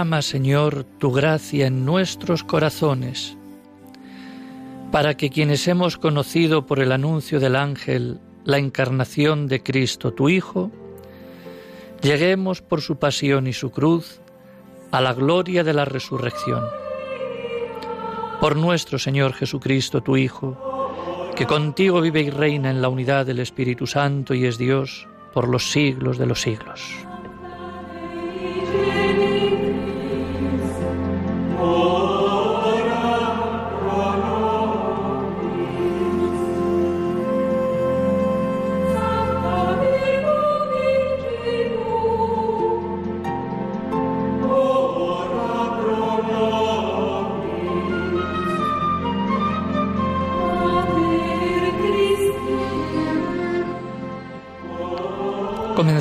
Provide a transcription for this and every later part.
Señor, tu gracia en nuestros corazones, para que quienes hemos conocido por el anuncio del ángel la encarnación de Cristo, tu Hijo, lleguemos por su pasión y su cruz a la gloria de la resurrección. Por nuestro Señor Jesucristo, tu Hijo, que contigo vive y reina en la unidad del Espíritu Santo y es Dios por los siglos de los siglos.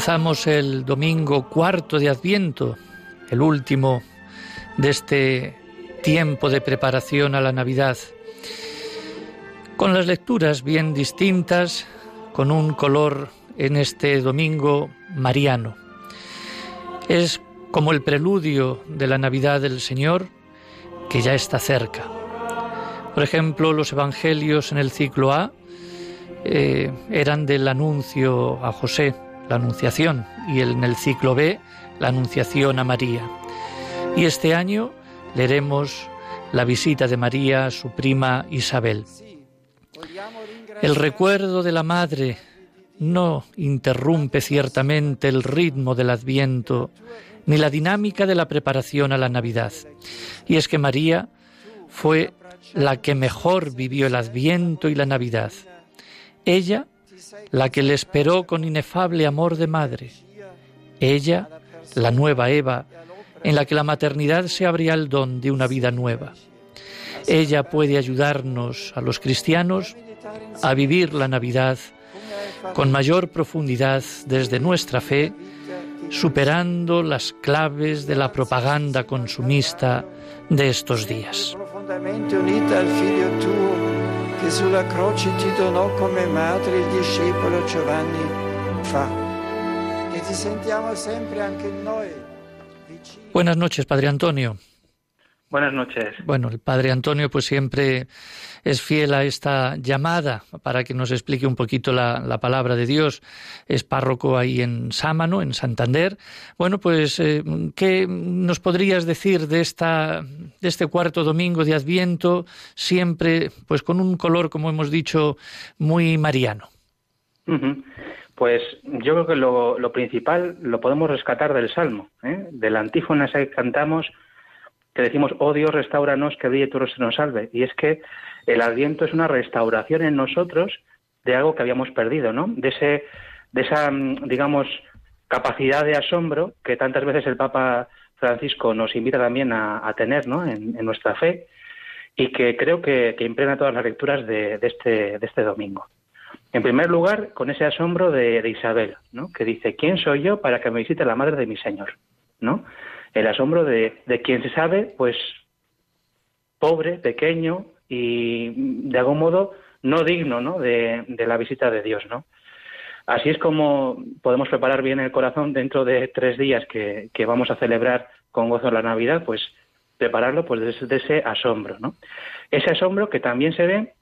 El domingo cuarto de Adviento, el último de este tiempo de preparación a la Navidad, con las lecturas bien distintas, con un color en este domingo mariano. Es como el preludio de la Navidad del Señor que ya está cerca. Por ejemplo, los evangelios en el ciclo A eh, eran del anuncio a José, la Anunciación, y en el ciclo B, la Anunciación a María. Y este año leeremos la visita de María a su prima Isabel. El recuerdo de la Madre no interrumpe ciertamente el ritmo del Adviento ni la dinámica de la preparación a la Navidad. Y es que María fue la que mejor vivió el Adviento y la Navidad. Ella la que le esperó con inefable amor de madre. Ella, la nueva Eva, en la que la maternidad se abría el don de una vida nueva. Ella puede ayudarnos a los cristianos a vivir la Navidad con mayor profundidad desde nuestra fe, superando las claves de la propaganda consumista de estos días. Che sulla croce ti donò come madre il discepolo Giovanni fa. Que ti sentiamo sempre anche noi. Buenas noches, Padre Antonio. Buenas noches. Bueno, el Padre Antonio pues siempre es fiel a esta llamada para que nos explique un poquito la, palabra de Dios. Es párroco ahí en Sámano, en Santander. Bueno, pues, eh, ¿qué nos podrías decir de, esta, de este cuarto domingo de Adviento, siempre pues con un color, como hemos dicho, muy mariano? Pues yo creo que lo, principal lo podemos rescatar del Salmo, ¿eh? de la antífona que cantamos, que decimos, oh Dios, restauranos, que brille tu rostro nos salve. Y es que el Adviento es una restauración en nosotros de algo que habíamos perdido, ¿no? De, ese, de esa, mm, digamos, capacidad de asombro que tantas veces el Papa Francisco nos invita también a, tener, ¿no? En, nuestra fe y que creo que, impregna todas las lecturas de, este, de este domingo. En primer lugar, con ese asombro de, Isabel, ¿no? que dice, ¿quién soy yo para que me visite la madre de mi Señor? ¿no? El asombro de, de quien se sabe, pues, pobre, pequeño, y de algún modo no digno ¿no? De, la visita de Dios. ¿no? Así es como podemos preparar bien el corazón dentro de tres días que, vamos a celebrar con gozo la Navidad, pues prepararlo pues desde ese asombro. ¿no? Ese asombro que también se ve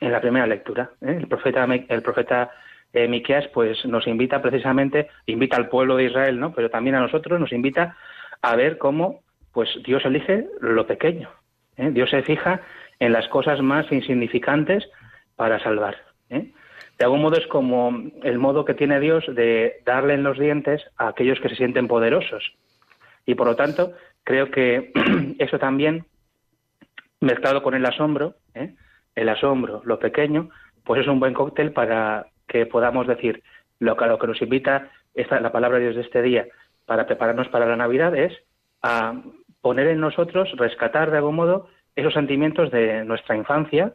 en la primera lectura. ¿eh? El profeta, el profeta eh, Miqueas pues nos invita precisamente, invita al pueblo de Israel, ¿no? Pero también a nosotros nos invita a ver cómo pues Dios elige lo pequeño. ¿eh? Dios se fija en las cosas más insignificantes para salvar. ¿eh? De algún modo es como el modo que tiene Dios de darle en los dientes a aquellos que se sienten poderosos. Y por lo tanto, creo que eso también, mezclado con el asombro, ¿eh? el asombro, lo pequeño, pues es un buen cóctel para que podamos decir lo que, lo que nos invita esta, la palabra de Dios de este día para prepararnos para la Navidad es a poner en nosotros, rescatar de algún modo esos sentimientos de nuestra infancia,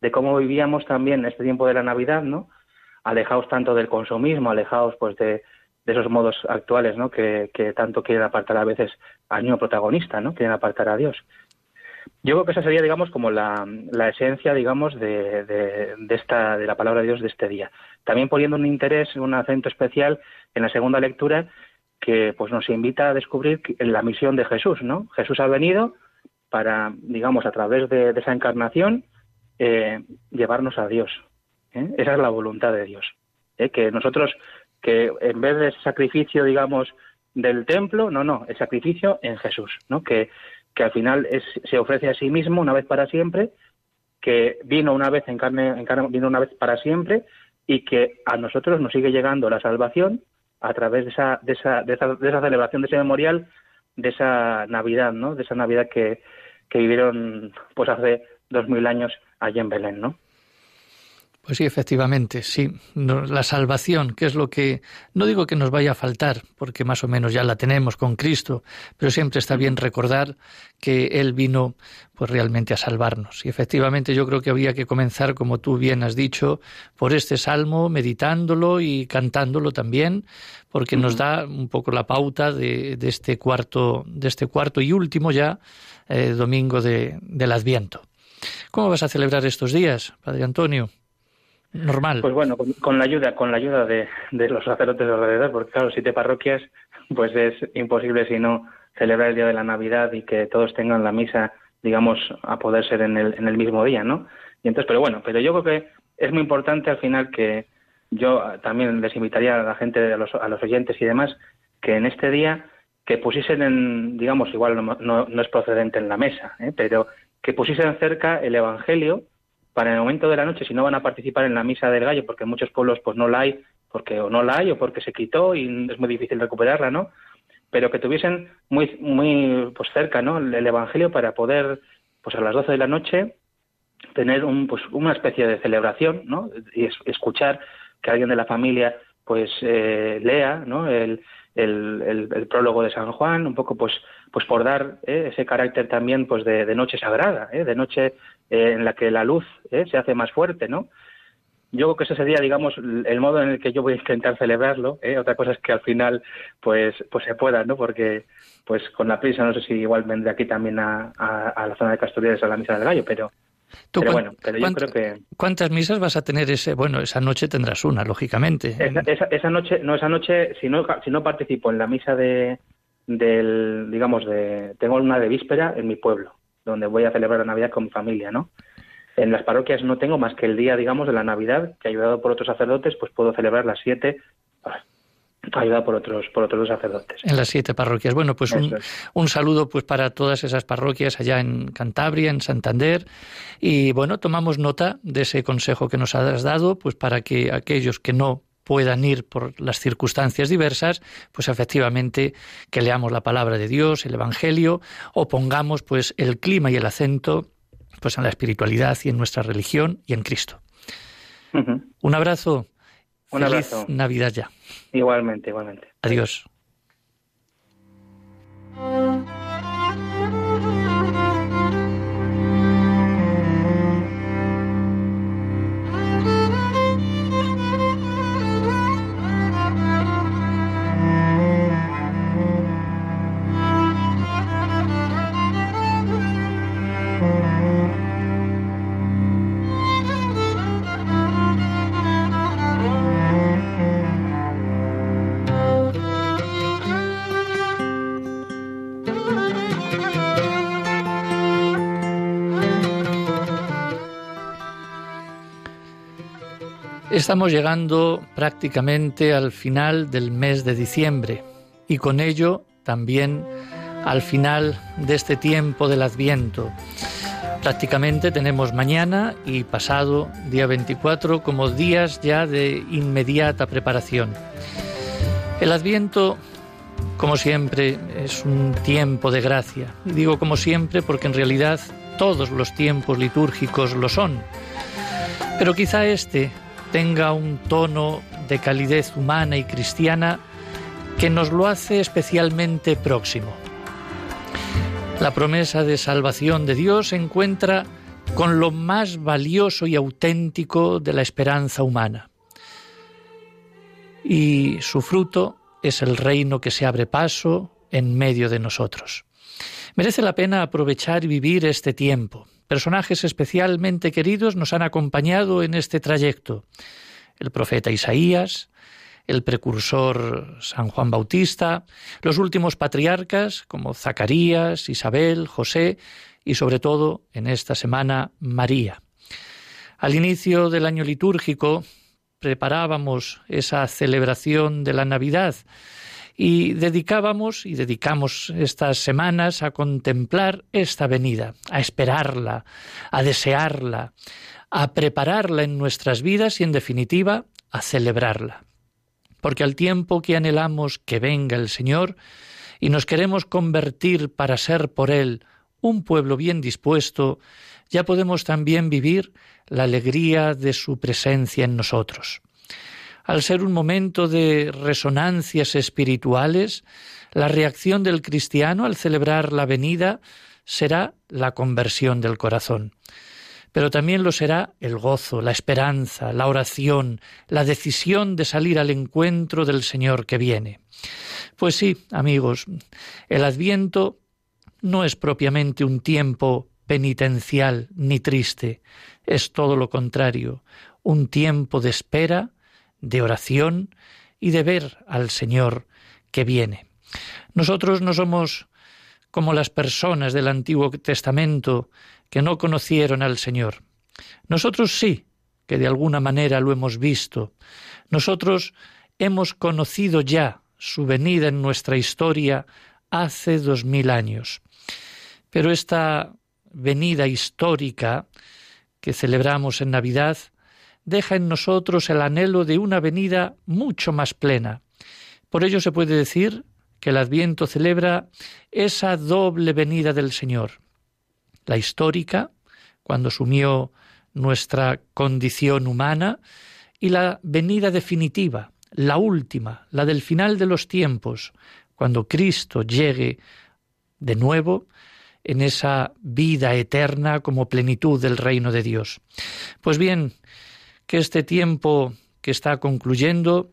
de cómo vivíamos también este tiempo de la Navidad, ¿no? Alejados tanto del consumismo, alejados pues de, esos modos actuales, ¿no? Que, tanto quieren apartar a veces al niño protagonista, ¿no? Quieren apartar a Dios. Yo creo que esa sería, digamos, como la, esencia, digamos, de, de, esta, de la palabra de Dios de este día. También poniendo un interés, un acento especial en la segunda lectura, que pues nos invita a descubrir la misión de Jesús, ¿no? Jesús ha venido para, digamos, a través de, esa encarnación, eh, llevarnos a Dios. ¿eh? Esa es la voluntad de Dios. ¿eh? Que nosotros, que en vez de sacrificio, digamos, del templo, no, no, el sacrificio en Jesús, ¿no? Que, que al final es, se ofrece a sí mismo una vez para siempre, que vino una vez en carne, en carne, vino una vez para siempre y que a nosotros nos sigue llegando la salvación a través de esa, de esa, de esa, de esa celebración, de ese memorial, de esa Navidad, ¿no? De esa Navidad que, que vivieron pues hace dos mil años allí en Belén, ¿no? Pues sí, efectivamente, sí. la salvación, que es lo que no digo que nos vaya a faltar, porque más o menos ya la tenemos con Cristo, pero siempre está bien recordar que Él vino pues realmente a salvarnos. Y efectivamente yo creo que habría que comenzar, como tú bien has dicho, por este salmo, meditándolo y cantándolo también, porque nos da un poco la pauta de, este cuarto, de este cuarto y último ya eh, domingo de, del Adviento. ¿Cómo vas a celebrar estos días, Padre Antonio? Normal. Pues bueno, con, la ayuda, con la ayuda de, los sacerdotes de alrededor, porque claro, siete parroquias, pues es imposible si no celebrar el día de la Navidad y que todos tengan la misa, digamos, a poder ser en el, en el mismo día, ¿no? Y entonces, pero bueno, pero yo creo que es muy importante al final que yo también les invitaría a la gente, a los, a los oyentes y demás, que en este día que pusiesen en, digamos, igual no, no, no es procedente en la mesa, ¿eh? pero que pusiesen cerca el Evangelio para el momento de la noche, si no van a participar en la misa del gallo, porque en muchos pueblos pues no la hay, porque o no la hay o porque se quitó y es muy difícil recuperarla, ¿no? Pero que tuviesen muy muy pues cerca, ¿no? El, evangelio para poder pues a las 12 de la noche tener un pues una especie de celebración, ¿no? Y escuchar que alguien de la familia pues eh, lea, ¿no? El, el, el, prólogo de San Juan, un poco pues, pues por dar ¿eh? ese carácter también pues de, de noche sagrada, ¿eh? de noche eh, en la que la luz se hace más fuerte, ¿no? Yo creo que ese sería, digamos, el modo en el que yo voy a intentar celebrarlo. Otra cosa es que al final, pues, pues se pueda, ¿no? Porque, pues, con la prisa, no sé si igual vendré aquí también a, a, la zona de Casturias a la misa del gallo, pero, pero bueno, pero yo creo que... ¿Cuántas misas vas a tener ese? Bueno, esa noche tendrás una, lógicamente. Esa, esa, noche, no, esa noche, si no, si no participo en la misa de, del, digamos, de, tengo una de víspera en mi pueblo, donde voy a celebrar la Navidad con mi familia, ¿no? En las parroquias no tengo más que el día, digamos, de la Navidad, que ayudado por otros sacerdotes, pues puedo celebrar las siete ayuda por otros, por otros sacerdotes. En las siete parroquias. Bueno, pues un, saludo pues para todas esas parroquias allá en Cantabria, en Santander. Y bueno, tomamos nota de ese consejo que nos has dado, pues para que aquellos que no puedan ir por las circunstancias diversas, pues efectivamente que leamos la palabra de Dios, el Evangelio, o pongamos pues el clima y el acento pues en la espiritualidad y en nuestra religión y en Cristo. Un abrazo. Un abrazo. Navidad ya. Igualmente, igualmente. Adiós. Estamos llegando prácticamente al final del mes de diciembre y con ello también al final de este tiempo del Adviento. Prácticamente tenemos mañana y pasado, día 24, como días ya de inmediata preparación. El Adviento, como siempre, es un tiempo de gracia. Digo como siempre porque en realidad todos los tiempos litúrgicos lo son. Pero quizá este tenga un tono de calidez humana y cristiana que nos lo hace especialmente próximo. La promesa de salvación de Dios se encuentra con lo más valioso y auténtico de la esperanza humana. Y su fruto es el reino que se abre paso en medio de nosotros. Merece la pena aprovechar y vivir este tiempo, Personajes especialmente queridos nos han acompañado en este trayecto. El profeta Isaías, el precursor San Juan Bautista, los últimos patriarcas como Zacarías, Isabel, José y sobre todo en esta semana María. Al inicio del año litúrgico preparábamos esa celebración de la Navidad y dedicábamos y dedicamos estas semanas a contemplar esta venida, a esperarla, a desearla, a prepararla en nuestras vidas y en definitiva a celebrarla. Porque al tiempo que anhelamos que venga el Señor y nos queremos convertir para ser por Él un pueblo bien dispuesto, ya podemos también vivir la alegría de su presencia en nosotros al ser un momento de resonancias espirituales, la reacción del cristiano al celebrar la venida será la conversión del corazón. Pero también lo será el gozo, la esperanza, la oración, la decisión de salir al encuentro del Señor que viene. Pues sí, amigos, el adviento no es propiamente un tiempo penitencial ni triste, es todo lo contrario, un tiempo de espera de oración y de ver al Señor que viene. Nosotros no somos como las personas del Antiguo Testamento que no conocieron al Señor. Nosotros sí, que de alguna manera lo hemos visto. Nosotros hemos conocido ya su venida en nuestra historia hace dos mil años. Pero esta venida histórica que celebramos en Navidad deja en nosotros el anhelo de una venida mucho más plena. Por ello se puede decir que el Adviento celebra esa doble venida del Señor, la histórica, cuando sumió nuestra condición humana, y la venida definitiva, la última, la del final de los tiempos, cuando Cristo llegue de nuevo en esa vida eterna como plenitud del reino de Dios. Pues bien, que este tiempo que está concluyendo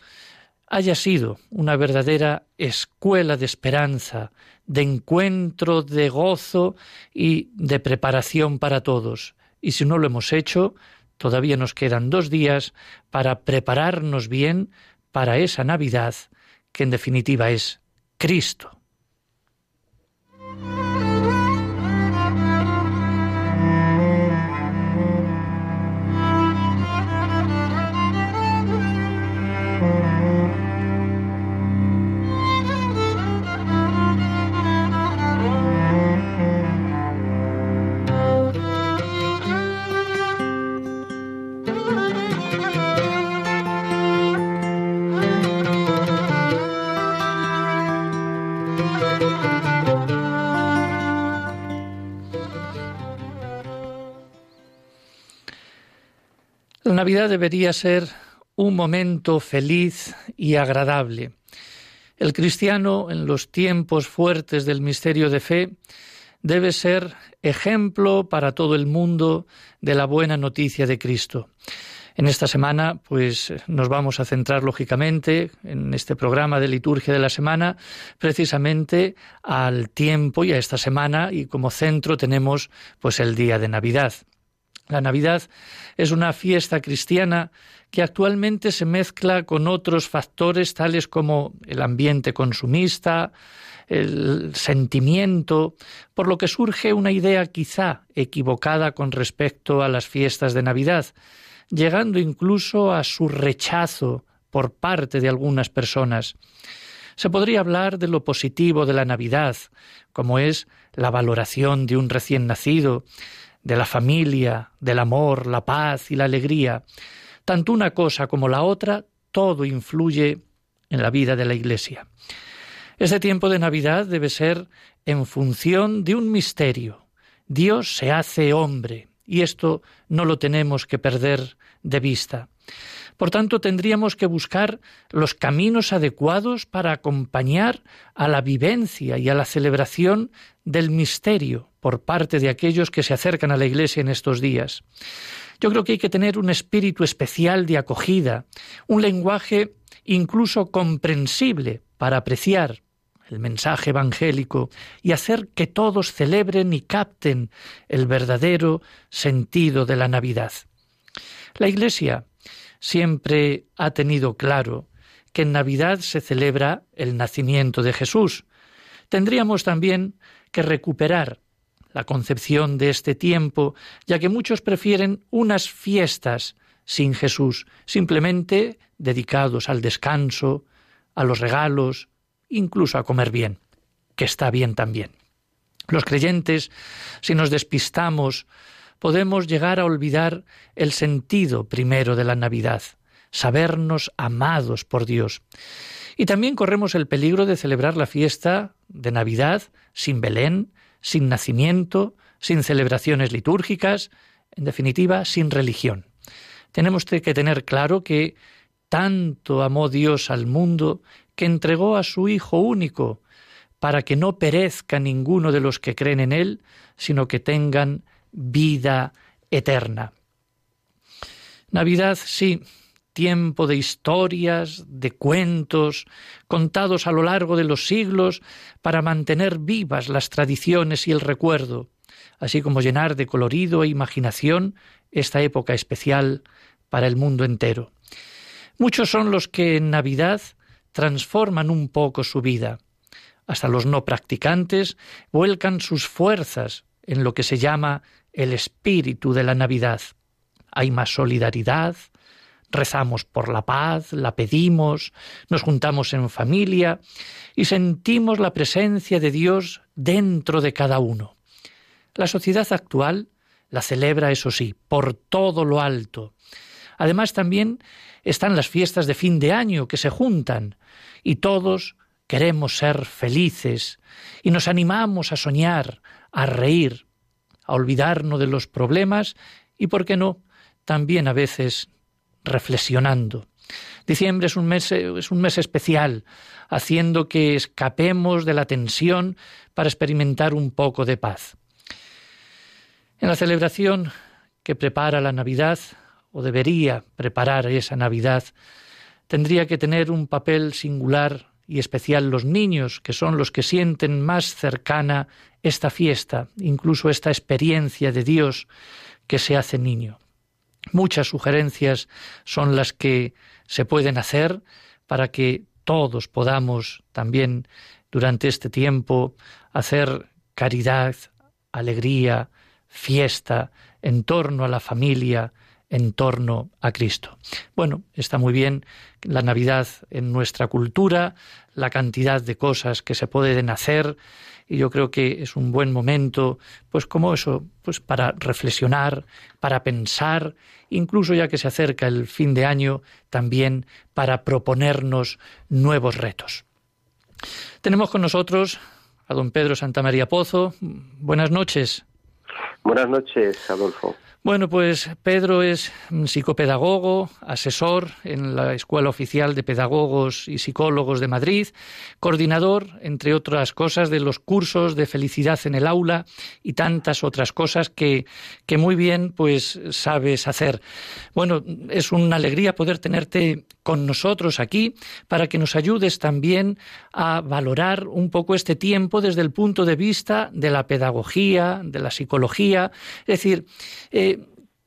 haya sido una verdadera escuela de esperanza, de encuentro, de gozo y de preparación para todos. Y si no lo hemos hecho, todavía nos quedan dos días para prepararnos bien para esa Navidad que en definitiva es Cristo. Navidad debería ser un momento feliz y agradable. El cristiano, en los tiempos fuertes del misterio de fe, debe ser ejemplo para todo el mundo de la buena noticia de Cristo. En esta semana, pues nos vamos a centrar lógicamente en este programa de liturgia de la semana, precisamente al tiempo y a esta semana, y como centro tenemos pues el día de Navidad. La Navidad es una fiesta cristiana que actualmente se mezcla con otros factores tales como el ambiente consumista, el sentimiento, por lo que surge una idea quizá equivocada con respecto a las fiestas de Navidad, llegando incluso a su rechazo por parte de algunas personas. Se podría hablar de lo positivo de la Navidad, como es la valoración de un recién nacido, de la familia, del amor, la paz y la alegría. Tanto una cosa como la otra, todo influye en la vida de la Iglesia. Este tiempo de Navidad debe ser en función de un misterio. Dios se hace hombre, y esto no lo tenemos que perder de vista. Por tanto, tendríamos que buscar los caminos adecuados para acompañar a la vivencia y a la celebración del misterio por parte de aquellos que se acercan a la Iglesia en estos días. Yo creo que hay que tener un espíritu especial de acogida, un lenguaje incluso comprensible para apreciar el mensaje evangélico y hacer que todos celebren y capten el verdadero sentido de la Navidad. La Iglesia siempre ha tenido claro que en Navidad se celebra el nacimiento de Jesús. Tendríamos también que recuperar la concepción de este tiempo, ya que muchos prefieren unas fiestas sin Jesús, simplemente dedicados al descanso, a los regalos, incluso a comer bien, que está bien también. Los creyentes, si nos despistamos podemos llegar a olvidar el sentido primero de la Navidad, sabernos amados por Dios. Y también corremos el peligro de celebrar la fiesta de Navidad sin Belén, sin nacimiento, sin celebraciones litúrgicas, en definitiva, sin religión. Tenemos que tener claro que tanto amó Dios al mundo que entregó a su Hijo único, para que no perezca ninguno de los que creen en Él, sino que tengan vida eterna. Navidad, sí, tiempo de historias, de cuentos, contados a lo largo de los siglos para mantener vivas las tradiciones y el recuerdo, así como llenar de colorido e imaginación esta época especial para el mundo entero. Muchos son los que en Navidad transforman un poco su vida. Hasta los no practicantes vuelcan sus fuerzas en lo que se llama el espíritu de la Navidad. Hay más solidaridad, rezamos por la paz, la pedimos, nos juntamos en familia y sentimos la presencia de Dios dentro de cada uno. La sociedad actual la celebra, eso sí, por todo lo alto. Además también están las fiestas de fin de año que se juntan y todos queremos ser felices y nos animamos a soñar, a reír, a olvidarnos de los problemas y, ¿por qué no?, también a veces reflexionando. Diciembre es un mes, es un mes especial, haciendo que escapemos de la tensión para experimentar un poco de paz. En la celebración que prepara la Navidad, o debería preparar esa Navidad, tendría que tener un papel singular y especial los niños, que son los que sienten más cercana esta fiesta, incluso esta experiencia de Dios que se hace niño. Muchas sugerencias son las que se pueden hacer para que todos podamos también durante este tiempo hacer caridad, alegría, fiesta en torno a la familia, en torno a Cristo. Bueno, está muy bien la Navidad en nuestra cultura, la cantidad de cosas que se pueden hacer y yo creo que es un buen momento, pues como eso, pues para reflexionar, para pensar, incluso ya que se acerca el fin de año, también para proponernos nuevos retos. Tenemos con nosotros a don Pedro Santamaría Pozo. Buenas noches. Buenas noches, Adolfo. Bueno, pues Pedro es psicopedagogo, asesor en la Escuela Oficial de Pedagogos y Psicólogos de Madrid, coordinador, entre otras cosas, de los cursos de felicidad en el aula y tantas otras cosas que, que muy bien pues sabes hacer. Bueno, es una alegría poder tenerte con nosotros aquí para que nos ayudes también a valorar un poco este tiempo desde el punto de vista de la pedagogía, de la psicología, es decir, eh,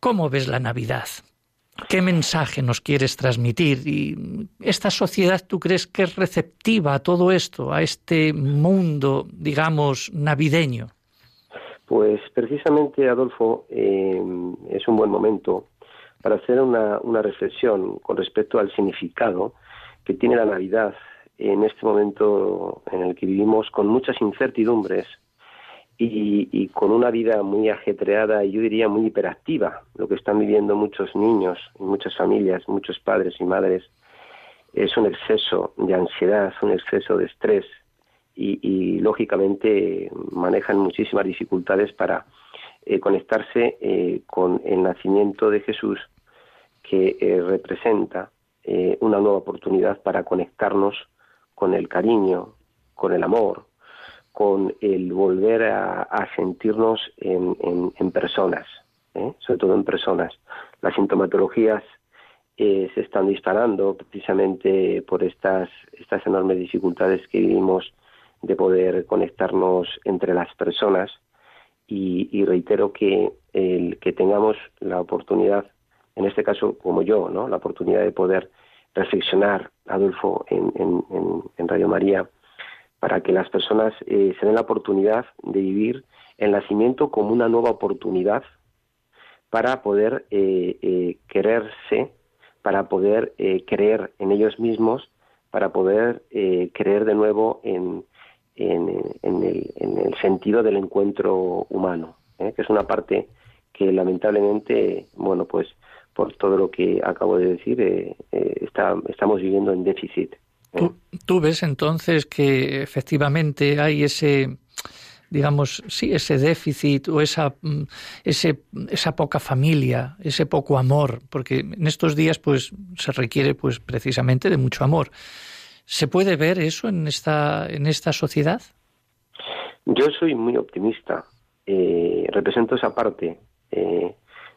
¿Cómo ves la Navidad? ¿Qué mensaje nos quieres transmitir? ¿Y esta sociedad tú crees que es receptiva a todo esto, a este mundo, digamos, navideño? Pues precisamente, Adolfo, eh, es un buen momento para hacer una reflexión con respecto al significado que tiene la Navidad en este momento en el que vivimos con muchas incertidumbres y, con una vida muy ajetreada y yo diría muy hiperactiva, lo que están viviendo muchos niños y muchas familias, muchos padres y madres, es un exceso de ansiedad, un exceso de estrés y, lógicamente manejan muchísimas dificultades para eh, conectarse eh, con el nacimiento de Jesús que eh, representa una nueva oportunidad para conectarnos con el cariño, con el amor, con el volver a, sentirnos en, personas, ¿eh? sobre todo en personas. Las sintomatologías eh, se están disparando precisamente por estas, enormes dificultades que vivimos de poder conectarnos entre las personas y, reitero que que tengamos la oportunidad, en este caso como yo, la oportunidad de poder reflexionar, Adolfo, en Radio María, para que las personas eh, se den la oportunidad de vivir el nacimiento como una nueva oportunidad para poder eh, eh, quererse, para poder creer en ellos mismos, para poder creer de nuevo en, en, el, en, el, sentido del encuentro humano, que es una parte que lamentablemente, bueno, pues por todo lo que acabo de decir, está, estamos viviendo en déficit. ¿Tú, ves entonces que efectivamente hay ese, digamos, sí, ese déficit o esa, mm, ese, esa poca familia, ese poco amor, porque en estos días pues se requiere pues precisamente de mucho amor. ¿Se puede ver eso en esta, en esta sociedad? Yo soy muy optimista. Eh, represento esa parte eh,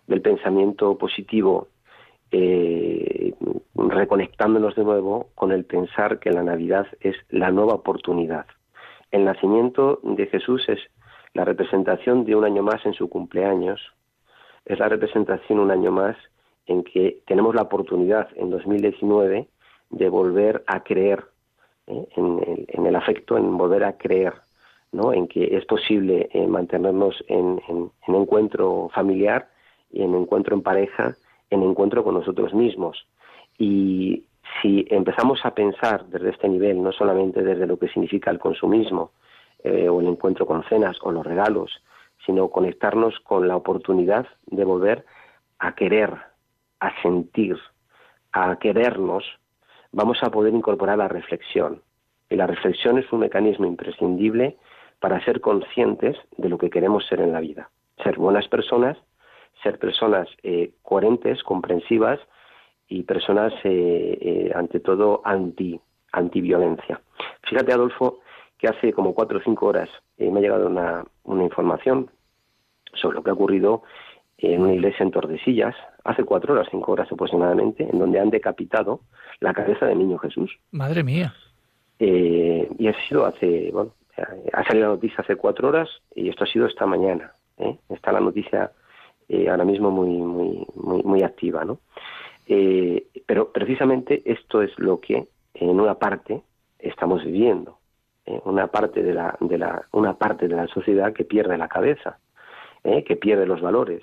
del pensamiento positivo eh, reconectándonos de nuevo con el pensar que la Navidad es la nueva oportunidad. El nacimiento de Jesús es la representación de un año más en su cumpleaños, es la representación un año más en que tenemos la oportunidad en 2019 de volver a creer ¿eh? en, el, afecto, en volver a creer, ¿no? en que es posible eh, mantenernos en, en encuentro familiar y en encuentro en pareja en encuentro con nosotros mismos. Y si empezamos a pensar desde este nivel, no solamente desde lo que significa el consumismo eh, o el encuentro con cenas o los regalos, sino conectarnos con la oportunidad de volver a querer, a sentir, a querernos, vamos a poder incorporar la reflexión. Y la reflexión es un mecanismo imprescindible para ser conscientes de lo que queremos ser en la vida. Ser buenas personas ser personas eh, coherentes, comprensivas y personas, eh, eh, ante todo, anti, antiviolencia. Fíjate, Adolfo, que hace como cuatro o cinco horas me ha llegado una, una información sobre lo que ha ocurrido en una iglesia en Tordesillas, hace cuatro horas, cinco horas aproximadamente, en donde han decapitado la cabeza del niño Jesús. Madre mía. y ha sido hace, bueno, ha salido la noticia hace cuatro horas y esto ha sido esta mañana. Está la noticia eh, ahora mismo muy, muy, muy, muy activa, ¿no? Eh, pero precisamente esto es lo que en una parte estamos viviendo, ¿eh? una parte de la, de la, una parte de la sociedad que pierde la cabeza, que pierde los valores,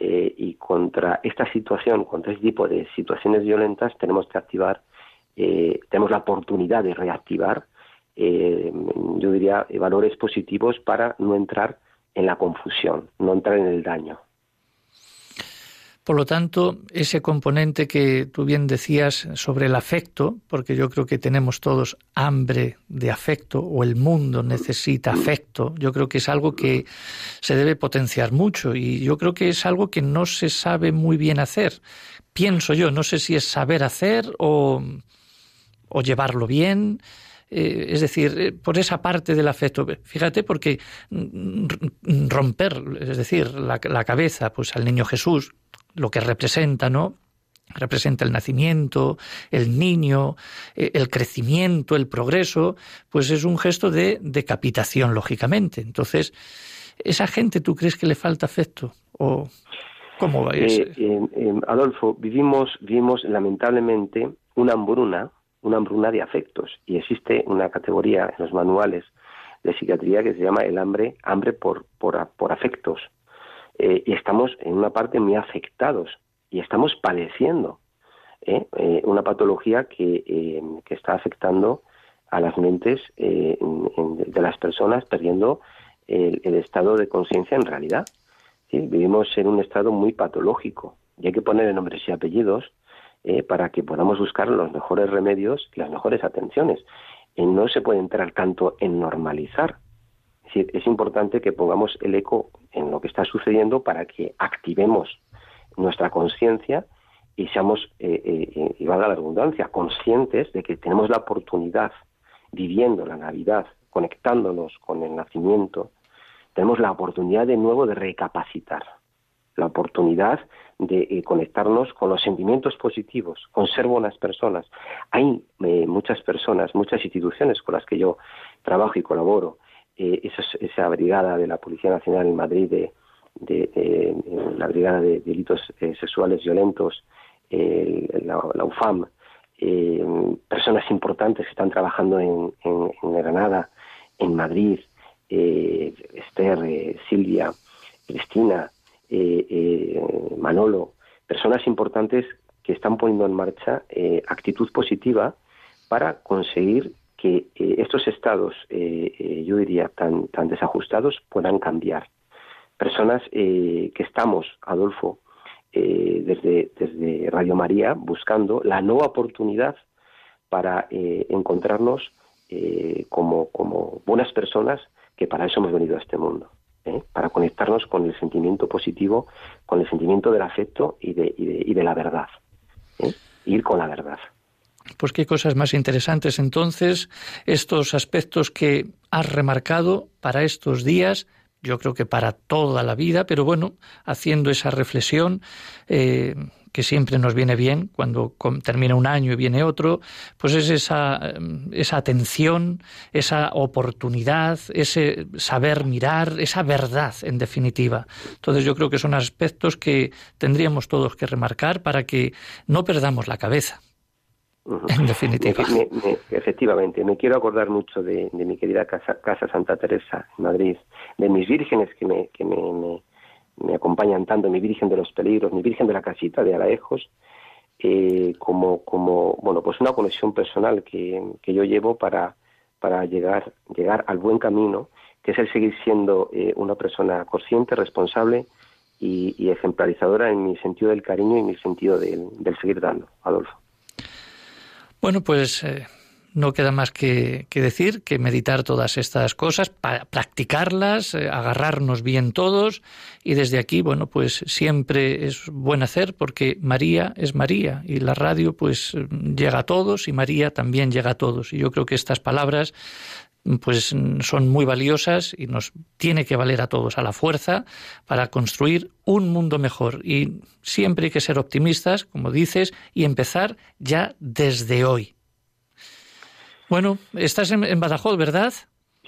y contra esta situación, contra este tipo de situaciones violentas, tenemos que activar, tenemos la oportunidad de reactivar, yo diría, valores positivos para no entrar en la confusión, no entrar en el daño. Por lo tanto, ese componente que tú bien decías sobre el afecto, porque yo creo que tenemos todos hambre de afecto o el mundo necesita afecto, yo creo que es algo que se debe potenciar mucho y yo creo que es algo que no se sabe muy bien hacer. Pienso yo, no sé si es saber hacer o, llevarlo bien. Eh, es decir, eh, por esa parte del afecto. Fíjate, porque romper, es decir, la, la cabeza, pues al niño Jesús, lo que representa, ¿no? representa el nacimiento, el niño, eh, el crecimiento, el progreso, pues es un gesto de decapitación, lógicamente. Entonces, ¿esa gente tú crees que le falta afecto? ¿O cómo va eh, Adolfo, vivimos, vivimos lamentablemente una hambruna, una hambruna de afectos. Y existe una categoría en los manuales de psiquiatría que se llama el hambre, hambre por, por, por afectos. Eh, y estamos en una parte muy afectados y estamos padeciendo ¿eh? Eh, una patología que, eh, que, está afectando a las mentes de las personas, perdiendo el, estado de conciencia en realidad. Vivimos en un estado muy patológico y hay que poner nombres y apellidos para que podamos buscar los mejores remedios y las mejores atenciones. no se puede entrar tanto en normalizar, es es importante que pongamos el eco en lo que está sucediendo para que activemos nuestra conciencia y seamos, eh, eh, y valga la redundancia, conscientes de que tenemos la oportunidad, viviendo la Navidad, conectándonos con el nacimiento, tenemos la oportunidad de nuevo de recapacitar, la oportunidad de eh, conectarnos con los sentimientos positivos, con ser buenas personas. Hay eh, muchas personas, muchas instituciones con las que yo trabajo y colaboro, esa, esa brigada de la Policía Nacional en Madrid de, de, la Brigada de Delitos Sexuales Violentos, la, UFAM, eh, personas importantes que están trabajando en, Granada, en Madrid, eh, Esther, eh, Silvia, Cristina, Manolo, personas importantes que están poniendo en marcha actitud positiva para conseguir que estos estados, yo diría, tan, tan desajustados puedan cambiar. Personas que estamos, Adolfo, eh, desde, desde Radio María buscando la nueva oportunidad para eh, encontrarnos eh, como, como buenas personas que para eso hemos venido a este mundo. para conectarnos con el sentimiento positivo, con el sentimiento del afecto y de, y de, y de la verdad. Ir con la verdad. Pues qué cosas más interesantes entonces, estos aspectos que has remarcado para estos días yo creo que para toda la vida, pero bueno, haciendo esa reflexión eh, que siempre nos viene bien cuando termina un año y viene otro, pues es esa, esa atención, esa oportunidad, ese saber mirar, esa verdad en definitiva. Entonces yo creo que son aspectos que tendríamos todos que remarcar para que no perdamos la cabeza. En definitiva. efectivamente, me quiero acordar mucho de, mi querida casa, casa, Santa Teresa en Madrid, de mis vírgenes que me, que me, me, acompañan tanto, mi Virgen de los Peligros, mi Virgen de la Casita de Araejos, eh, como, como, bueno, pues una conexión personal que, que yo llevo para, para llegar, llegar al buen camino, que es el seguir siendo eh, una persona consciente, responsable y, y, ejemplarizadora en mi sentido del cariño y mi sentido del, del seguir dando, Adolfo. Bueno, pues eh, no queda más que, decir que meditar todas estas cosas, practicarlas, eh, agarrarnos bien todos y desde aquí, bueno, pues siempre es buen hacer porque María es María y la radio pues llega a todos y María también llega a todos. Y yo creo que estas palabras pues son muy valiosas y nos tiene que valer a todos a la fuerza para construir un mundo mejor. Y siempre hay que ser optimistas, como dices, y empezar ya desde hoy. Bueno, estás en, Badajoz, ¿verdad?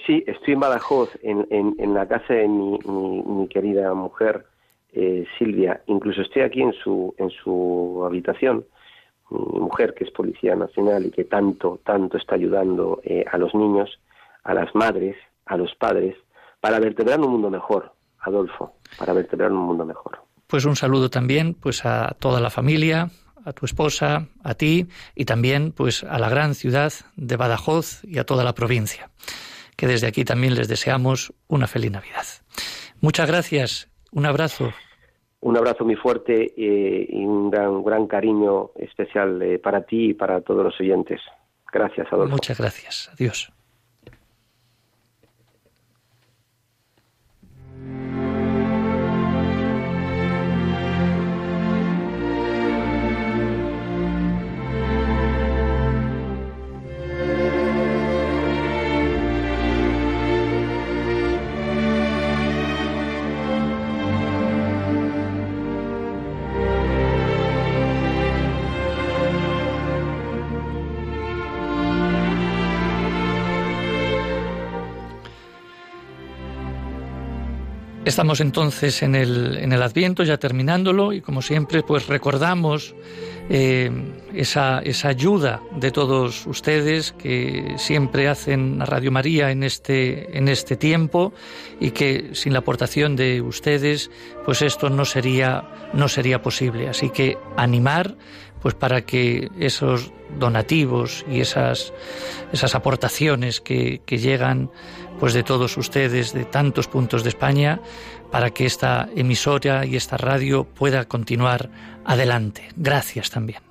Sí, estoy en Badajoz, en, en, la casa de mi, mi, querida mujer eh, Silvia. Incluso estoy aquí en su, en su habitación. Mi mujer, que es policía nacional y que tanto, tanto está ayudando eh, a los niños a las madres, a los padres, para vertebrar un mundo mejor, Adolfo, para vertebrar un mundo mejor. Pues un saludo también pues a toda la familia, a tu esposa, a ti y también pues a la gran ciudad de Badajoz y a toda la provincia. Que desde aquí también les deseamos una feliz Navidad. Muchas gracias, un abrazo. Un abrazo muy fuerte eh, y un gran, gran cariño especial eh, para ti y para todos los oyentes. Gracias, Adolfo. Muchas gracias. Adiós. Thank you. Estamos entonces en el, en el Adviento, ya terminándolo, y como siempre, pues recordamos eh, esa, esa, ayuda de todos ustedes que siempre hacen a Radio María en este, en este tiempo y que sin la aportación de ustedes, pues esto no sería, no sería posible. Así que animar pues para que esos donativos y esas, esas aportaciones que, que llegan pues de todos ustedes de tantos puntos de España para que esta emisora y esta radio pueda continuar adelante. Gracias también.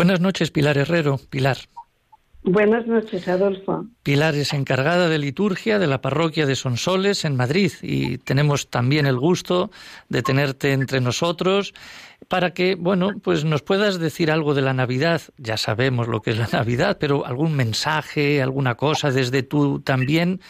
Buenas noches, Pilar Herrero. Pilar. Buenas noches, Adolfo. Pilar es encargada de liturgia de la parroquia de Sonsoles en Madrid y tenemos también el gusto de tenerte entre nosotros para que, bueno, pues nos puedas decir algo de la Navidad. Ya sabemos lo que es la Navidad, pero algún mensaje, alguna cosa desde tu también,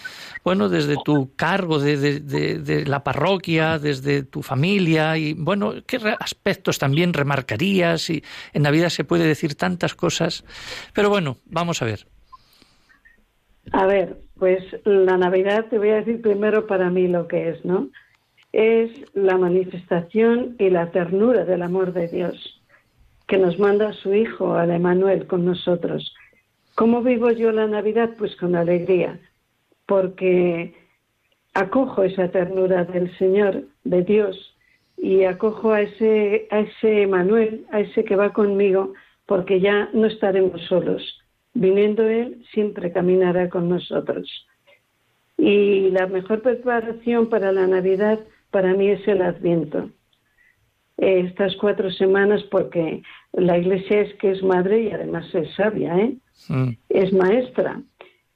bueno, desde tu cargo de, de, la parroquia, desde tu familia y, bueno, ¿qué aspectos también remarcarías? Y en Navidad se puede decir tantas cosas, pero bueno, vamos a ver. A ver, pues la Navidad te voy a decir primero para mí lo que es, ¿no? Es la manifestación y la ternura del amor de Dios, que nos manda su Hijo, al Emanuel, con nosotros. ¿Cómo vivo yo la Navidad? Pues con alegría, porque acojo esa ternura del Señor, de Dios, y acojo a ese, a ese Emanuel, a ese que va conmigo, porque ya no estaremos solos. Viniendo Él, siempre caminará con nosotros. Y la mejor preparación para la Navidad para mí es el Adviento. Estas cuatro semanas, porque la Iglesia es que es madre y además es sabia, ¿eh? Es maestra.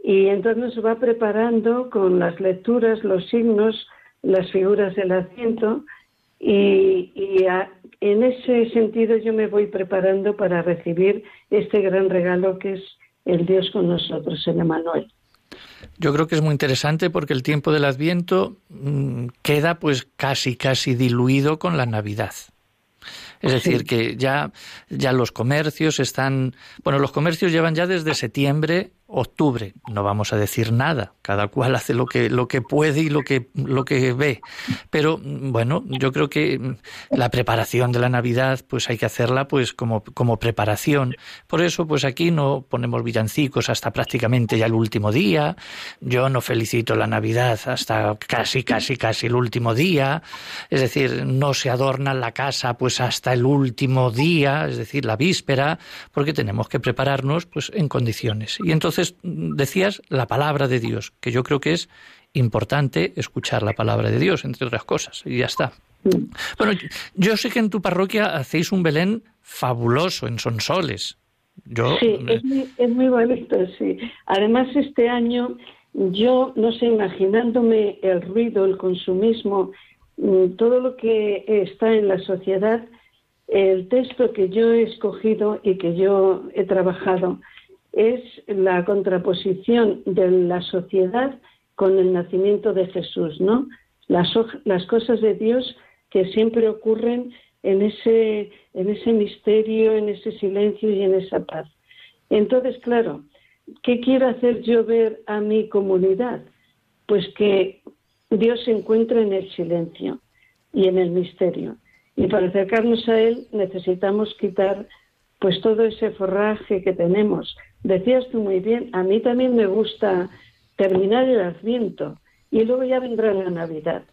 Y entonces va preparando con las lecturas, los signos, las figuras del Adviento, y, en ese sentido yo me voy preparando para recibir este gran regalo que es el Dios con nosotros, el Emanuel. Yo creo que es muy interesante porque el tiempo del Adviento mm, queda pues casi casi diluido con la Navidad. Es decir, que ya, ya los comercios están, bueno, los comercios llevan ya desde septiembre octubre. No vamos a decir nada, cada cual hace lo que, lo que puede y lo que, lo que ve. Pero bueno, yo creo que la preparación de la Navidad, pues hay que hacerla pues como, como preparación. Por eso, pues aquí no ponemos villancicos hasta prácticamente ya el último día. Yo no felicito la Navidad hasta casi, casi, casi el último día. Es decir, no se adorna la casa pues hasta el último día, es decir, la víspera, porque tenemos que prepararnos pues en condiciones. Y entonces decías la palabra de Dios, que yo creo que es importante escuchar la palabra de Dios, entre otras cosas, y ya está. Bueno, yo sé que en tu parroquia hacéis un Belén fabuloso en Sonsoles. Yo... Sí, es muy, es muy bonito, sí. Además, este año, yo, no sé, imaginándome el ruido, el consumismo, mm, todo lo que está en la sociedad, el texto que yo he escogido y que yo he trabajado es la contraposición de la sociedad con el nacimiento de Jesús, ¿no? Las, las cosas de Dios que siempre ocurren en ese, en ese misterio, en ese silencio y en esa paz. Entonces, claro, ¿qué quiero hacer yo ver a mi comunidad? Pues que Dios se encuentra en el silencio y en el misterio. Y para acercarnos a Él necesitamos quitar pues todo ese forraje que tenemos. Decías tú muy bien, a mí también me gusta terminar el Adviento y luego ya vendrá la Navidad,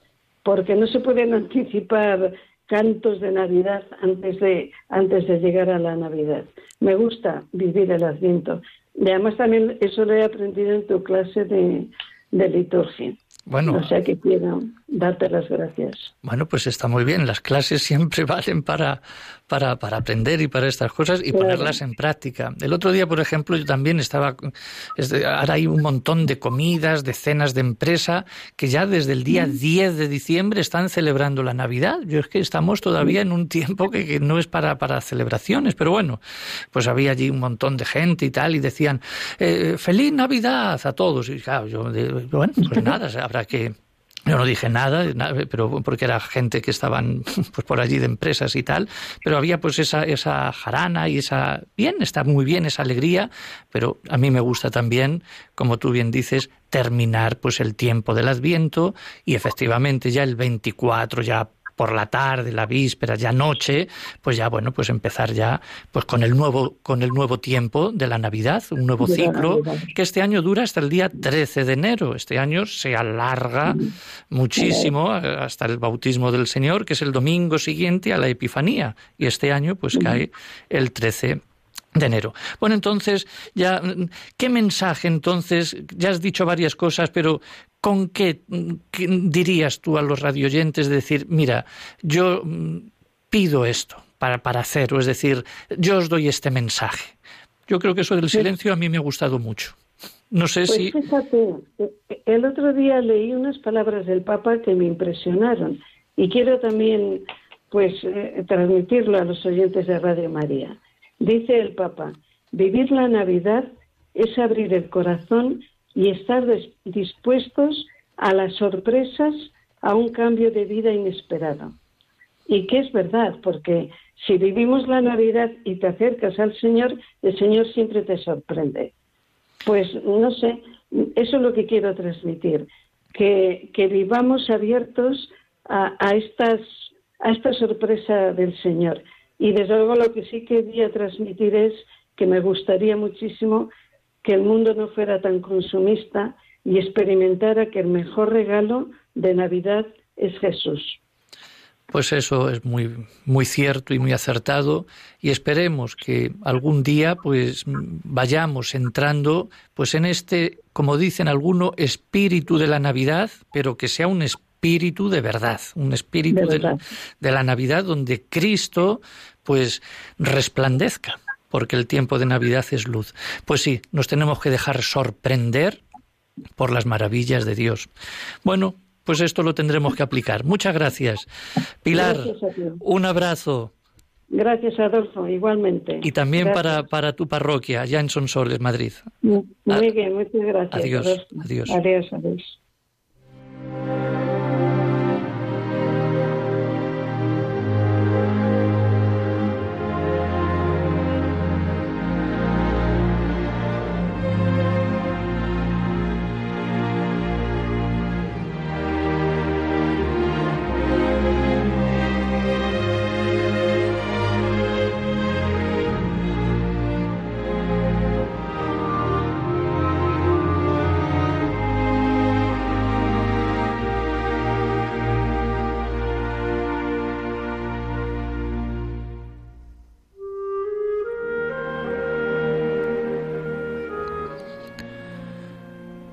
porque no se pueden anticipar cantos de Navidad antes de, antes de llegar a la Navidad. Me gusta vivir el Adviento. Y además también eso lo he aprendido en tu clase de, de liturgia. Bueno, o sea que quiero darte las gracias. Bueno, pues está muy bien. Las clases siempre valen para, para, para aprender y para estas cosas y ponerlas en práctica. El otro día, por ejemplo, yo también estaba. Ahora hay un montón de comidas, de cenas de empresa que ya desde el día 10 de diciembre están celebrando la Navidad. Yo es que estamos todavía en un tiempo que, no es para, para celebraciones, pero bueno, pues había allí un montón de gente y tal y decían eh, ¡Feliz Navidad a todos! Y claro, yo, bueno, pues nada, habrá que yo no dije nada, pero porque era gente que estaban pues por allí de empresas y tal, pero había pues esa, esa jarana y esa bien, está muy bien esa alegría, pero a mí me gusta también, como tú bien dices, terminar pues el tiempo del Adviento y efectivamente ya el 24 ya por la tarde, la víspera, ya noche, pues ya bueno, pues empezar ya pues con el nuevo con el nuevo tiempo de la Navidad, un nuevo ciclo que este año dura hasta el día 13 de enero. Este año se alarga muchísimo hasta el bautismo del Señor, que es el domingo siguiente a la Epifanía, y este año pues cae el 13 de enero. Bueno, entonces, ya, ¿qué mensaje entonces? Ya has dicho varias cosas, pero ¿con qué, dirías tú a los radioyentes decir, mira, yo mm, pido esto para, para hacer, o es decir, yo os doy este mensaje? Yo creo que eso del silencio a mí me ha gustado mucho. No sé pues si. Fíjate, el otro día leí unas palabras del Papa que me impresionaron y quiero también, pues, eh, transmitirlo a los oyentes de Radio María. Dice el Papa, vivir la Navidad es abrir el corazón y estar dispuestos a las sorpresas, a un cambio de vida inesperado. Y que es verdad, porque si vivimos la Navidad y te acercas al Señor, el Señor siempre te sorprende. Pues no sé, eso es lo que quiero transmitir, que, que vivamos abiertos a, a, estas, a esta sorpresa del Señor y desde luego lo que sí quería transmitir es que me gustaría muchísimo que el mundo no fuera tan consumista y experimentara que el mejor regalo de Navidad es Jesús. Pues eso es muy muy cierto y muy acertado y esperemos que algún día pues vayamos entrando pues en este como dicen algunos espíritu de la Navidad, pero que sea un espíritu de verdad, un espíritu de, de la Navidad donde Cristo pues resplandezca, porque el tiempo de Navidad es luz. Pues sí, nos tenemos que dejar sorprender por las maravillas de Dios. Bueno, pues esto lo tendremos que aplicar. Muchas gracias. Pilar, un abrazo. Gracias, Adolfo, igualmente. Y también para, para tu parroquia, allá en Sonsoles, Madrid. Muy bien, muchas gracias. Adiós. Adiós. Adiós, adiós.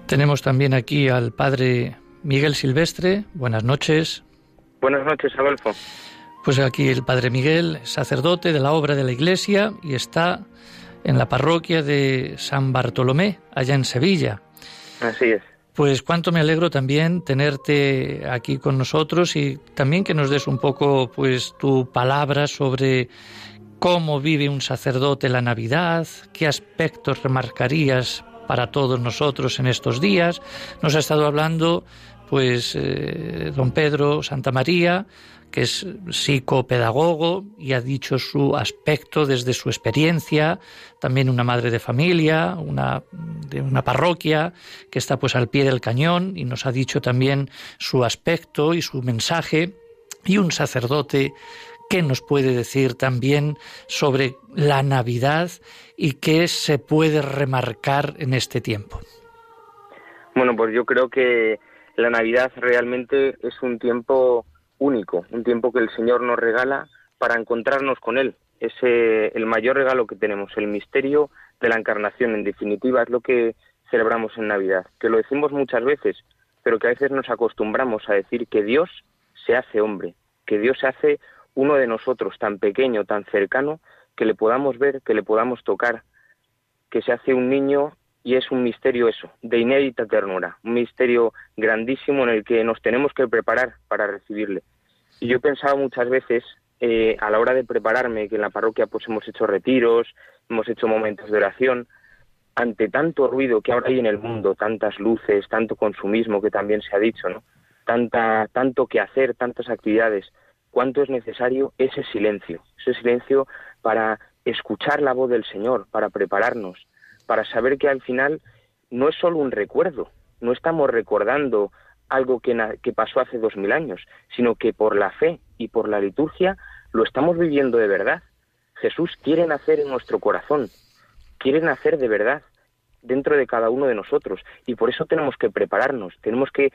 Tenemos también aquí al padre Miguel Silvestre. Buenas noches. Buenas noches, Adolfo. Pues aquí el padre Miguel, sacerdote de la obra de la Iglesia y está en la parroquia de San Bartolomé, allá en Sevilla. Así es. Pues cuánto me alegro también tenerte aquí con nosotros y también que nos des un poco pues tu palabra sobre cómo vive un sacerdote la Navidad, qué aspectos remarcarías para todos nosotros en estos días. Nos ha estado hablando, pues, eh, don Pedro Santa María, que es psicopedagogo y ha dicho su aspecto desde su experiencia, también una madre de familia, una de una parroquia que está pues al pie del cañón y nos ha dicho también su aspecto y su mensaje y un sacerdote ¿Qué nos puede decir también sobre la Navidad y qué se puede remarcar en este tiempo? Bueno, pues yo creo que la Navidad realmente es un tiempo único, un tiempo que el Señor nos regala para encontrarnos con Él. Es el mayor regalo que tenemos, el misterio de la encarnación, en definitiva, es lo que celebramos en Navidad, que lo decimos muchas veces, pero que a veces nos acostumbramos a decir que Dios se hace hombre, que Dios se hace uno de nosotros tan pequeño, tan cercano, que le podamos ver, que le podamos tocar, que se hace un niño y es un misterio eso, de inédita ternura, un misterio grandísimo en el que nos tenemos que preparar para recibirle. Y yo he pensado muchas veces, eh, a la hora de prepararme, que en la parroquia pues hemos hecho retiros, hemos hecho momentos de oración, ante tanto ruido que ahora hay en el mundo, tantas luces, tanto consumismo que también se ha dicho, ¿no? Tanta, tanto que hacer, tantas actividades, cuánto es necesario ese silencio, ese silencio para escuchar la voz del Señor, para prepararnos, para saber que al final no es solo un recuerdo, no estamos recordando algo que, que pasó hace dos mil años, sino que por la fe y por la liturgia lo estamos viviendo de verdad. Jesús quiere nacer en nuestro corazón, quiere nacer de verdad dentro de cada uno de nosotros y por eso tenemos que prepararnos, tenemos que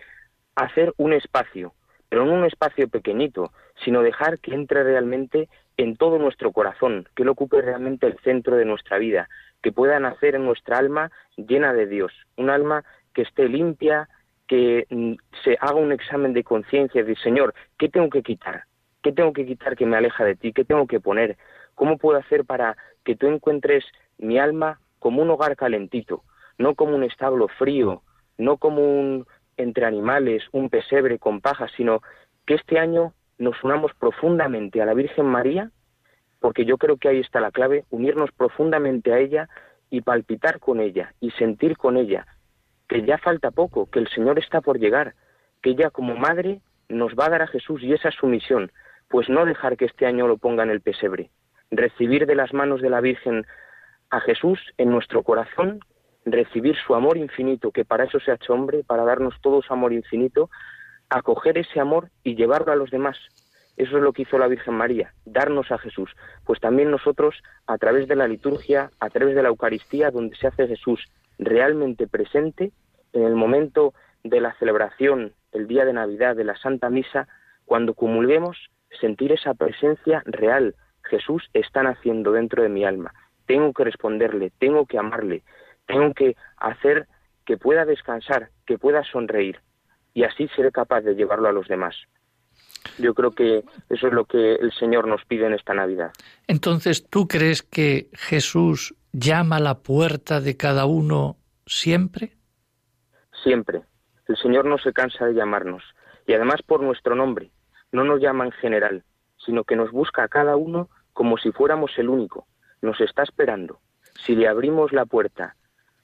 hacer un espacio, pero no un espacio pequeñito, sino dejar que entre realmente en todo nuestro corazón, que lo ocupe realmente el centro de nuestra vida, que pueda nacer en nuestra alma llena de Dios, un alma que esté limpia, que mm, se haga un examen de conciencia de Señor, ¿qué tengo que quitar? ¿Qué tengo que quitar que me aleja de ti? ¿Qué tengo que poner? ¿Cómo puedo hacer para que tú encuentres mi alma como un hogar calentito, no como un establo frío, no como un entre animales, un pesebre con paja, sino que este año nos unamos profundamente a la Virgen María, porque yo creo que ahí está la clave, unirnos profundamente a ella y palpitar con ella y sentir con ella que ya falta poco, que el Señor está por llegar, que ella como madre nos va a dar a Jesús y esa es su misión, pues no dejar que este año lo ponga en el pesebre, recibir de las manos de la Virgen a Jesús en nuestro corazón recibir su amor infinito, que para eso se ha hecho hombre, para darnos todo su amor infinito, acoger ese amor y llevarlo a los demás. Eso es lo que hizo la Virgen María, darnos a Jesús. Pues también nosotros, a través de la liturgia, a través de la Eucaristía, donde se hace Jesús realmente presente, en el momento de la celebración, el día de Navidad, de la Santa Misa, cuando comulguemos, sentir esa presencia real. Jesús está naciendo dentro de mi alma. Tengo que responderle, tengo que amarle, tengo que hacer que pueda descansar, que pueda sonreír y así seré capaz de llevarlo a los demás. Yo creo que eso es lo que el Señor nos pide en esta Navidad. Entonces, ¿tú crees que Jesús llama a la puerta de cada uno siempre? Siempre. El Señor no se cansa de llamarnos y además por nuestro nombre. No nos llama en general, sino que nos busca a cada uno como si fuéramos el único. Nos está esperando. Si le abrimos la puerta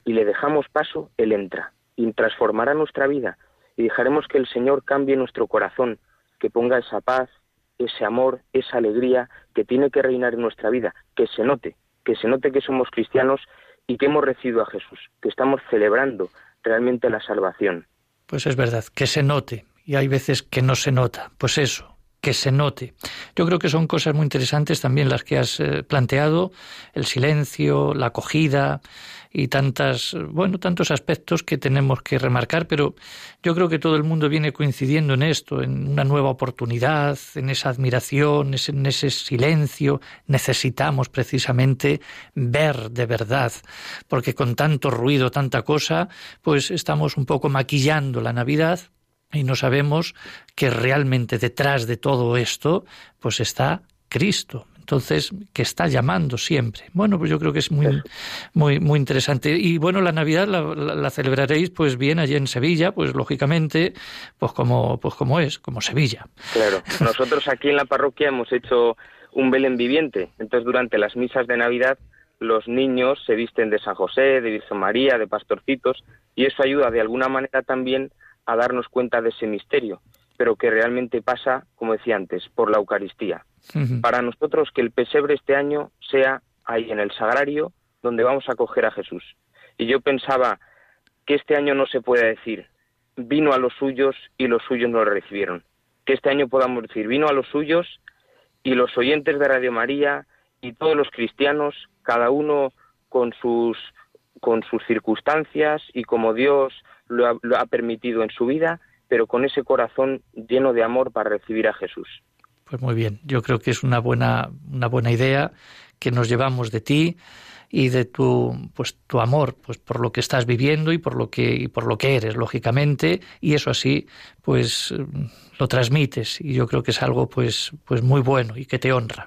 y le dejamos paso, Él entra y transformará nuestra vida y dejaremos que el Señor cambie nuestro corazón, que ponga esa paz, ese amor, esa alegría que tiene que reinar en nuestra vida, que se note, que se note que somos cristianos y que hemos recibido a Jesús, que estamos celebrando realmente la salvación. Pues es verdad, que se note, y hay veces que no se nota. Pues eso, que se note. Yo creo que son cosas muy interesantes también las que has eh, planteado, el silencio, la acogida y tantas, bueno, tantos aspectos que tenemos que remarcar, pero yo creo que todo el mundo viene coincidiendo en esto, en una nueva oportunidad, en esa admiración, en ese silencio. Necesitamos precisamente ver de verdad, porque con tanto ruido, tanta cosa, pues estamos un poco maquillando la Navidad y no sabemos que realmente detrás de todo esto pues está Cristo. Entonces, que está llamando siempre. Bueno, pues yo creo que es muy, muy, muy interesante. Y bueno, la Navidad la, celebraréis pues bien allí en Sevilla, pues lógicamente, pues como, pues como es, como Sevilla. Claro. Nosotros aquí en la parroquia hemos hecho un Belén viviente. Entonces, durante las misas de Navidad, los niños se visten de San José, de Virgen María, de pastorcitos, y eso ayuda de alguna manera también a darnos cuenta de ese misterio, pero que realmente pasa, como decía antes, por la Eucaristía. Para nosotros que el pesebre este año sea ahí en el sagrario donde vamos a acoger a Jesús. Y yo pensaba que este año no se puede decir, vino a los suyos y los suyos no lo recibieron. Que este año podamos decir, vino a los suyos y los oyentes de Radio María y todos los cristianos, cada uno con sus, con sus circunstancias y como Dios lo ha, lo ha permitido en su vida, pero con ese corazón lleno de amor para recibir a Jesús. Pues muy bien, yo creo que es una buena, una buena idea que nos llevamos de ti y de tu pues tu amor pues por lo que estás viviendo y por lo que y por lo que eres lógicamente y eso así pues lo transmites y yo creo que es algo pues pues muy bueno y que te honra.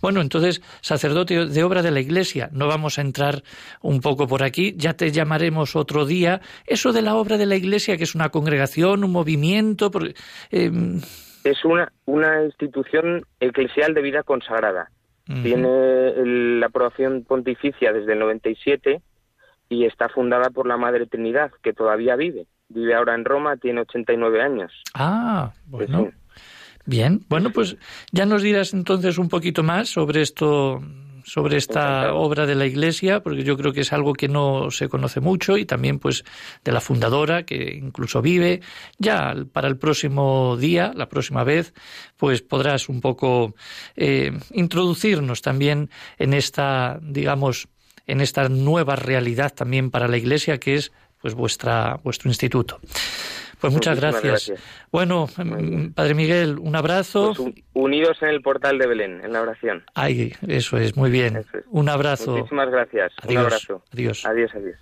Bueno, entonces sacerdote de obra de la Iglesia, no vamos a entrar un poco por aquí, ya te llamaremos otro día. Eso de la obra de la Iglesia que es una congregación, un movimiento, eh... es una una institución eclesial de vida consagrada tiene la aprobación pontificia desde el 97 y está fundada por la Madre Trinidad, que todavía vive. Vive ahora en Roma, tiene 89 años. Ah, bueno. Bien, bueno, pues ya nos dirás entonces un poquito más sobre esto sobre esta obra de la Iglesia, porque yo creo que es algo que no se conoce mucho y también pues de la fundadora que incluso vive. Ya para el próximo día, la próxima vez, pues podrás un poco eh, introducirnos también en esta, digamos, en esta nueva realidad también para la Iglesia que es pues vuestra vuestro instituto. Pues muchas gracias. Bueno, mm, Padre Miguel, un abrazo. Pues unidos en el portal de Belén, en la oración. Ay, eso es, muy bien. Un abrazo. Muchísimas gracias. Adiós. Un abrazo. Adiós. Adiós, adiós.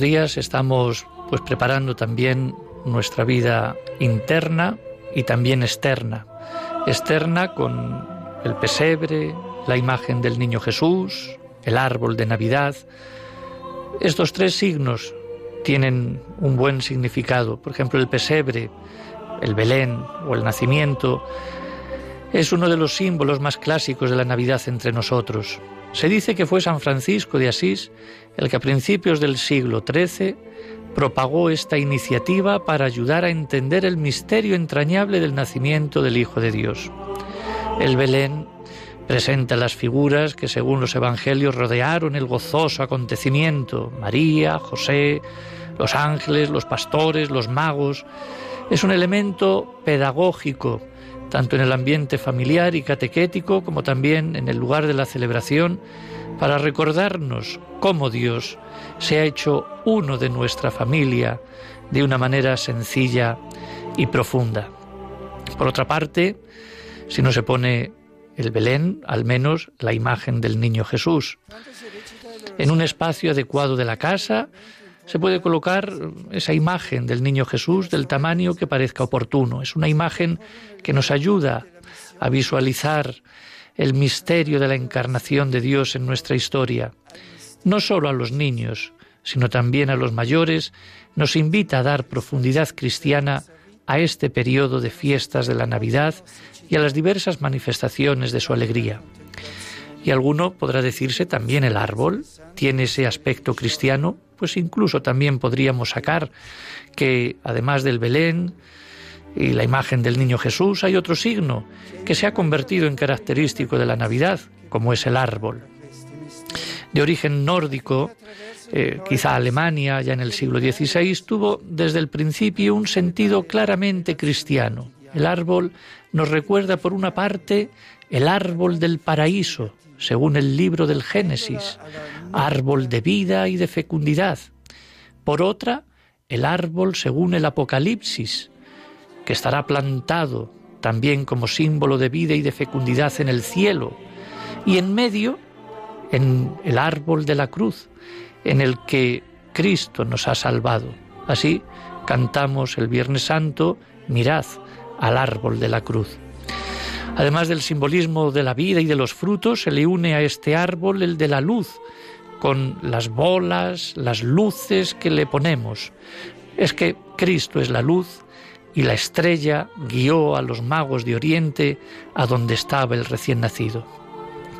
Días estamos pues preparando también nuestra vida interna y también externa. Externa con el pesebre, la imagen del niño Jesús, el árbol de Navidad. Estos tres signos tienen un buen significado. Por ejemplo, el pesebre, el Belén o el nacimiento es uno de los símbolos más clásicos de la Navidad entre nosotros. Se dice que fue San Francisco de Asís el que a principios del siglo XIII propagó esta iniciativa para ayudar a entender el misterio entrañable del nacimiento del Hijo de Dios. El Belén presenta las figuras que según los evangelios rodearon el gozoso acontecimiento, María, José, los ángeles, los pastores, los magos. Es un elemento pedagógico tanto en el ambiente familiar y catequético como también en el lugar de la celebración, para recordarnos cómo Dios se ha hecho uno de nuestra familia de una manera sencilla y profunda. Por otra parte, si no se pone el Belén, al menos la imagen del niño Jesús. En un espacio adecuado de la casa, se puede colocar esa imagen del niño Jesús del tamaño que parezca oportuno. Es una imagen que nos ayuda a visualizar el misterio de la encarnación de Dios en nuestra historia. No solo a los niños, sino también a los mayores, nos invita a dar profundidad cristiana a este periodo de fiestas de la Navidad y a las diversas manifestaciones de su alegría. Y alguno podrá decirse también el árbol tiene ese aspecto cristiano, pues incluso también podríamos sacar que además del Belén y la imagen del niño Jesús hay otro signo que se ha convertido en característico de la Navidad, como es el árbol. De origen nórdico, eh, quizá Alemania ya en el siglo XVI, tuvo desde el principio un sentido claramente cristiano. El árbol nos recuerda por una parte el árbol del paraíso, según el libro del Génesis, árbol de vida y de fecundidad. Por otra, el árbol según el Apocalipsis, que estará plantado también como símbolo de vida y de fecundidad en el cielo, y en medio, en el árbol de la cruz, en el que Cristo nos ha salvado. Así cantamos el Viernes Santo, mirad al árbol de la cruz. Además del simbolismo de la vida y de los frutos, se le une a este árbol el de la luz, con las bolas, las luces que le ponemos. Es que Cristo es la luz y la estrella guió a los magos de Oriente a donde estaba el recién nacido.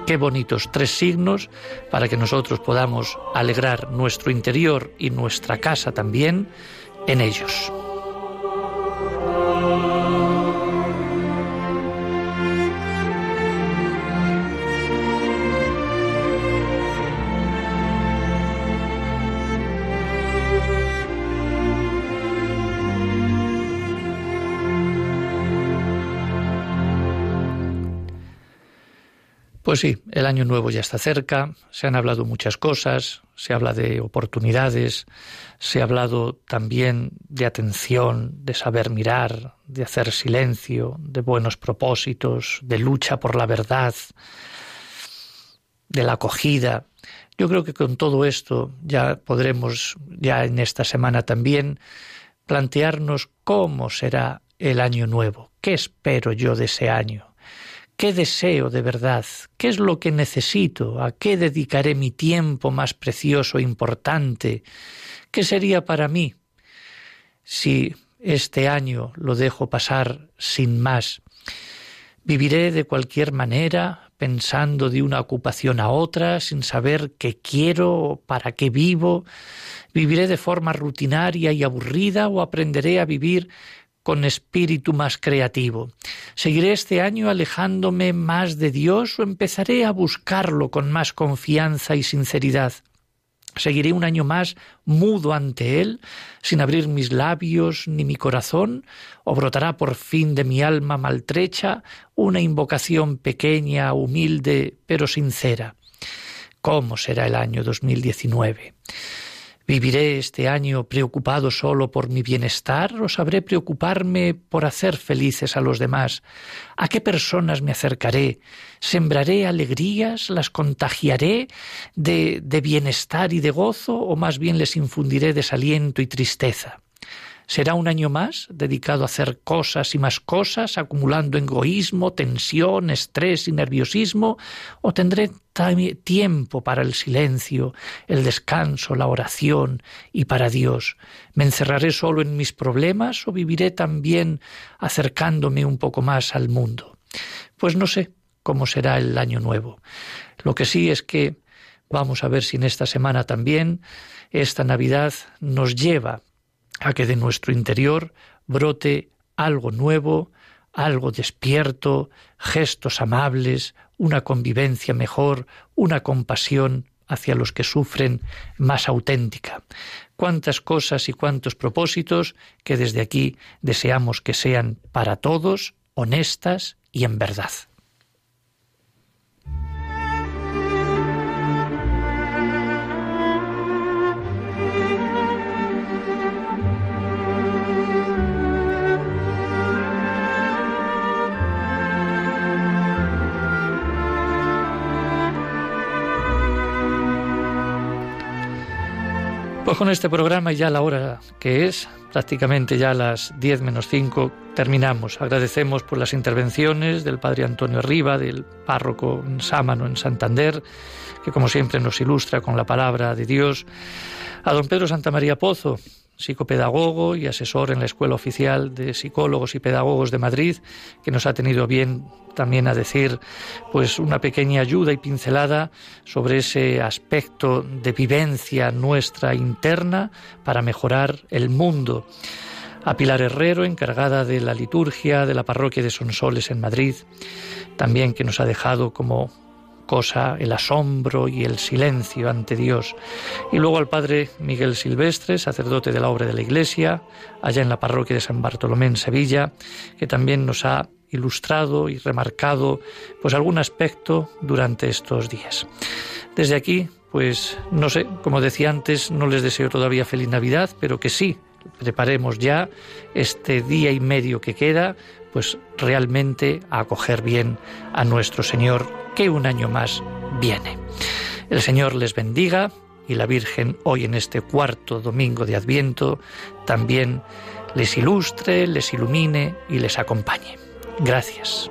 Qué bonitos tres signos para que nosotros podamos alegrar nuestro interior y nuestra casa también en ellos. Pues sí, el año nuevo ya está cerca, se han hablado muchas cosas, se habla de oportunidades, se ha hablado también de atención, de saber mirar, de hacer silencio, de buenos propósitos, de lucha por la verdad, de la acogida. Yo creo que con todo esto ya podremos, ya en esta semana también, plantearnos cómo será el año nuevo, qué espero yo de ese año ¿Qué deseo de verdad? ¿Qué es lo que necesito? ¿A qué dedicaré mi tiempo más precioso e importante? ¿Qué sería para mí si este año lo dejo pasar sin más? ¿Viviré de cualquier manera, pensando de una ocupación a otra, sin saber qué quiero, para qué vivo? ¿Viviré de forma rutinaria y aburrida o aprenderé a vivir con espíritu más creativo? ¿Seguiré este año alejándome más de Dios o empezaré a buscarlo con más confianza y sinceridad? ¿Seguiré un año más mudo ante Él, sin abrir mis labios ni mi corazón? ¿O brotará por fin de mi alma maltrecha una invocación pequeña, humilde, pero sincera? ¿Cómo será el año 2019? ¿Viviré este año preocupado solo por mi bienestar o sabré preocuparme por hacer felices a los demás? ¿A qué personas me acercaré? ¿Sembraré alegrías? ¿Las contagiaré de, de bienestar y de gozo o más bien les infundiré desaliento y tristeza? ¿Será un año más dedicado a hacer cosas y más cosas, acumulando egoísmo, tensión, estrés y nerviosismo? ¿O tendré tiempo para el silencio, el descanso, la oración y para Dios? ¿Me encerraré solo en mis problemas o viviré también acercándome un poco más al mundo? Pues no sé cómo será el año nuevo. Lo que sí es que vamos a ver si en esta semana también esta Navidad nos lleva a que de nuestro interior brote algo nuevo, algo despierto, gestos amables, una convivencia mejor, una compasión hacia los que sufren más auténtica. Cuántas cosas y cuántos propósitos que desde aquí deseamos que sean para todos honestas y en verdad. Pues con este programa ya la hora que es, prácticamente ya las 10 menos 5, terminamos. Agradecemos por las intervenciones del padre Antonio Arriba, del párroco Sámano en Santander, que como siempre nos ilustra con la palabra de Dios, a don Pedro Santa María Pozo, psicopedagogo y asesor en la Escuela Oficial de Psicólogos y Pedagogos de Madrid, que nos ha tenido bien también a decir pues una pequeña ayuda y pincelada sobre ese aspecto de vivencia nuestra interna para mejorar el mundo. A Pilar Herrero, encargada de la liturgia de la parroquia de Sonsoles en Madrid, también que nos ha dejado como cosa el asombro y el silencio ante Dios. Y luego al padre Miguel Silvestre, sacerdote de la obra de la Iglesia, allá en la parroquia de San Bartolomé en Sevilla, que también nos ha ilustrado y remarcado pues algún aspecto durante estos días. Desde aquí, pues no sé, como decía antes, no les deseo todavía feliz Navidad, pero que sí preparemos ya este día y medio que queda, pues realmente a acoger bien a nuestro Señor, que un año más viene. El Señor les bendiga y la Virgen hoy en este cuarto domingo de Adviento también les ilustre, les ilumine y les acompañe. Gracias.